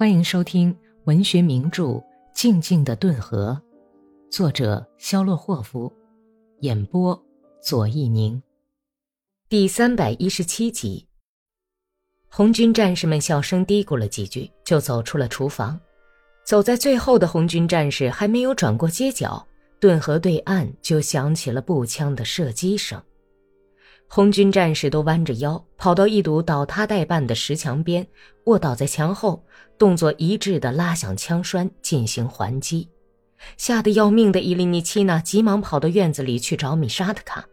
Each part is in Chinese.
欢迎收听文学名著《静静的顿河》，作者肖洛霍夫，演播左一宁。第三百一十七集。红军战士们小声嘀咕了几句，就走出了厨房。走在最后的红军战士还没有转过街角，顿河对岸就响起了步枪的射击声。红军战士都弯着腰，跑到一堵倒塌待办的石墙边，卧倒在墙后，动作一致地拉响枪栓进行还击。吓得要命的伊利尼奇娜急忙跑到院子里去找米沙特卡。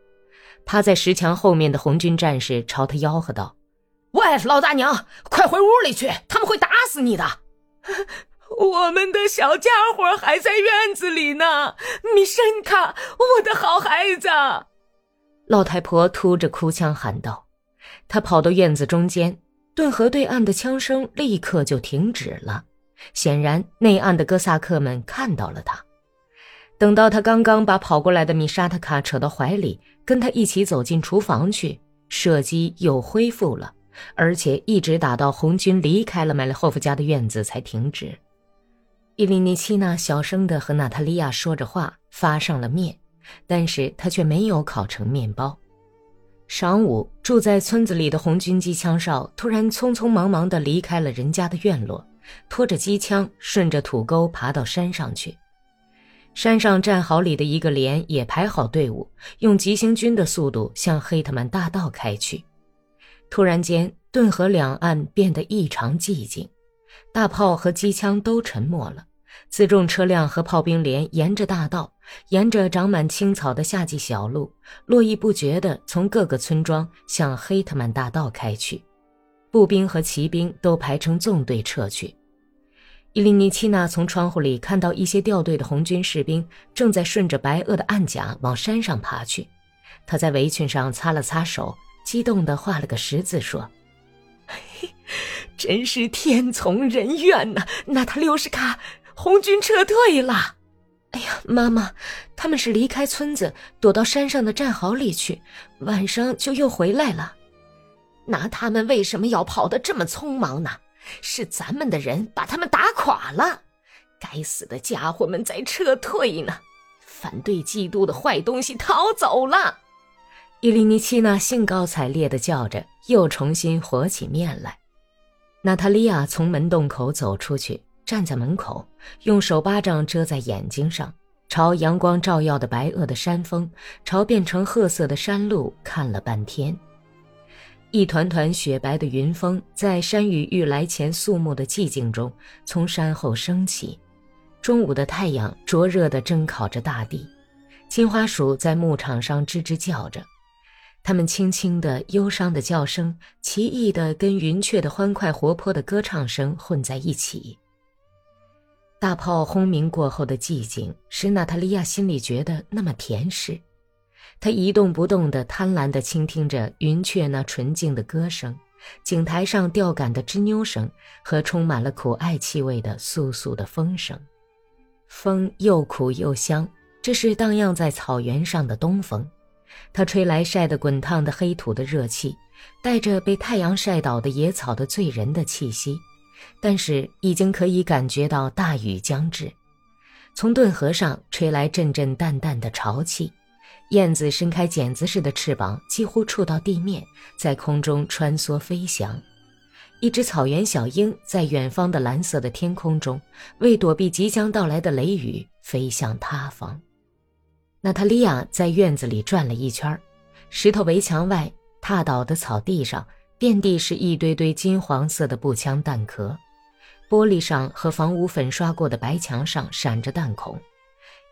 趴在石墙后面的红军战士朝他吆喝道：“喂，老大娘，快回屋里去，他们会打死你的！我们的小家伙还在院子里呢，米申卡，我的好孩子。”老太婆突着哭腔喊道：“她跑到院子中间，顿河对岸的枪声立刻就停止了。显然，内岸的哥萨克们看到了她。等到他刚刚把跑过来的米沙特卡扯到怀里，跟他一起走进厨房去，射击又恢复了，而且一直打到红军离开了麦列霍夫家的院子才停止。伊琳尼奇娜小声地和娜塔莉亚说着话，发上了面。”但是他却没有烤成面包。晌午，住在村子里的红军机枪哨突然匆匆忙忙地离开了人家的院落，拖着机枪顺着土沟爬到山上去。山上战壕里的一个连也排好队伍，用急行军的速度向黑特曼大道开去。突然间，顿河两岸变得异常寂静，大炮和机枪都沉默了。辎重车辆和炮兵连沿着大道，沿着长满青草的夏季小路，络绎不绝地从各个村庄向黑特曼大道开去。步兵和骑兵都排成纵队撤去。伊利尼奇娜从窗户里看到一些掉队的红军士兵正在顺着白垩的暗甲往山上爬去。他在围裙上擦了擦手，激动地画了个十字，说：“真是天从人愿呐，娜塔留什卡。”红军撤退了，哎呀，妈妈，他们是离开村子，躲到山上的战壕里去，晚上就又回来了。那他们为什么要跑得这么匆忙呢？是咱们的人把他们打垮了，该死的家伙们在撤退呢！反对基督的坏东西逃走了。伊利尼奇娜兴高采烈地叫着，又重新和起面来。娜塔莉亚从门洞口走出去。站在门口，用手巴掌遮在眼睛上，朝阳光照耀的白垩的山峰，朝变成褐色的山路看了半天。一团团雪白的云峰在山雨欲来前肃穆的寂静中从山后升起。中午的太阳灼热地蒸烤着大地，金花鼠在牧场上吱吱叫着，它们轻轻的、忧伤的叫声，奇异的跟云雀的欢快活泼的歌唱声混在一起。大炮轰鸣过后的寂静，使娜塔莉亚心里觉得那么甜实。她一动不动地贪婪地倾听着云雀那纯净的歌声，井台上吊杆的吱扭声和充满了苦艾气味的簌簌的风声。风又苦又香，这是荡漾在草原上的东风。它吹来晒得滚烫的黑土的热气，带着被太阳晒倒的野草的醉人的气息。但是已经可以感觉到大雨将至，从顿河上吹来阵阵淡淡的潮气，燕子伸开剪子似的翅膀，几乎触到地面，在空中穿梭飞翔。一只草原小鹰在远方的蓝色的天空中，为躲避即将到来的雷雨，飞向他方。娜塔莉亚在院子里转了一圈，石头围墙外踏倒的草地上。遍地是一堆堆金黄色的步枪弹壳，玻璃上和房屋粉刷过的白墙上闪着弹孔。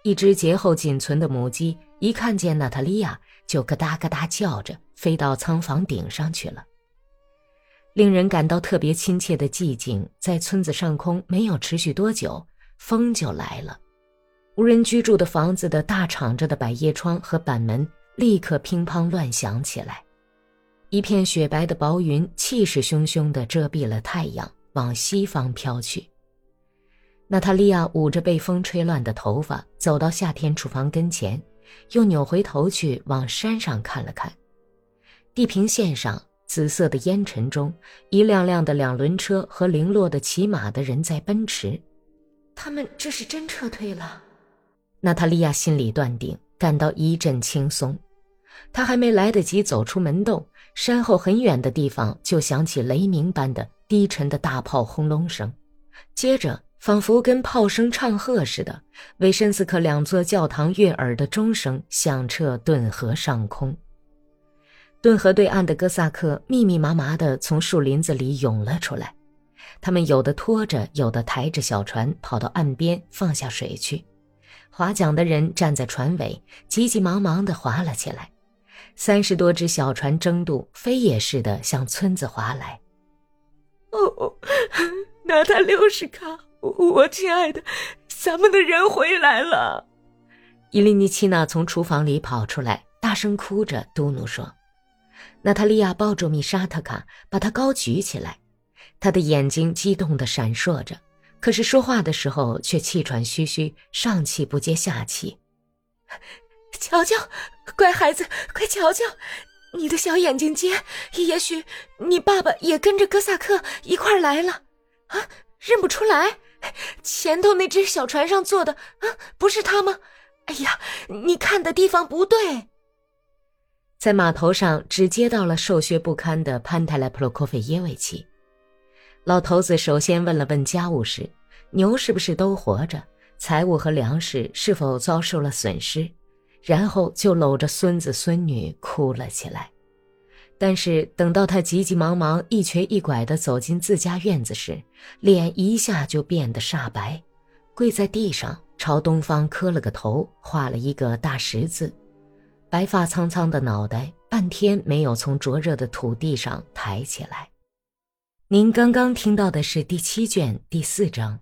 一只劫后仅存的母鸡一看见娜塔莉亚，就咯哒咯哒叫着，飞到仓房顶上去了。令人感到特别亲切的寂静在村子上空没有持续多久，风就来了。无人居住的房子的大敞着的百叶窗和板门立刻乒乓乱响起来。一片雪白的薄云气势汹汹地遮蔽了太阳，往西方飘去。娜塔莉亚捂着被风吹乱的头发，走到夏天厨房跟前，又扭回头去往山上看了看。地平线上，紫色的烟尘中，一辆辆的两轮车和零落的骑马的人在奔驰。他们这是真撤退了。娜塔莉亚心里断定，感到一阵轻松。她还没来得及走出门洞，山后很远的地方就响起雷鸣般的低沉的大炮轰隆声，接着。仿佛跟炮声唱和似的，维申斯克两座教堂悦耳的钟声响彻顿河上空。顿河对岸的哥萨克密密麻麻地从树林子里涌了出来，他们有的拖着，有的抬着小船跑到岸边放下水去。划桨的人站在船尾，急急忙忙地划了起来。三十多只小船争渡，飞也似的向村子划来。哦，娜塔六十卡。我亲爱的，咱们的人回来了。伊利尼奇娜从厨房里跑出来，大声哭着嘟囔说：“娜塔莉亚抱住米沙特卡，把她高举起来，她的眼睛激动地闪烁着，可是说话的时候却气喘吁吁，上气不接下气。瞧瞧，乖孩子，快瞧瞧，你的小眼睛尖，也许你爸爸也跟着哥萨克一块来了啊？认不出来？”前头那只小船上坐的啊，不是他吗？哎呀，你看的地方不对。在码头上只接到了瘦削不堪的潘泰莱普洛科菲耶维奇。老头子首先问了问家务事：牛是不是都活着？财物和粮食是否遭受了损失？然后就搂着孙子孙女哭了起来。但是等到他急急忙忙一瘸一拐地走进自家院子时，脸一下就变得煞白，跪在地上朝东方磕了个头，画了一个大十字，白发苍苍的脑袋半天没有从灼热的土地上抬起来。您刚刚听到的是第七卷第四章。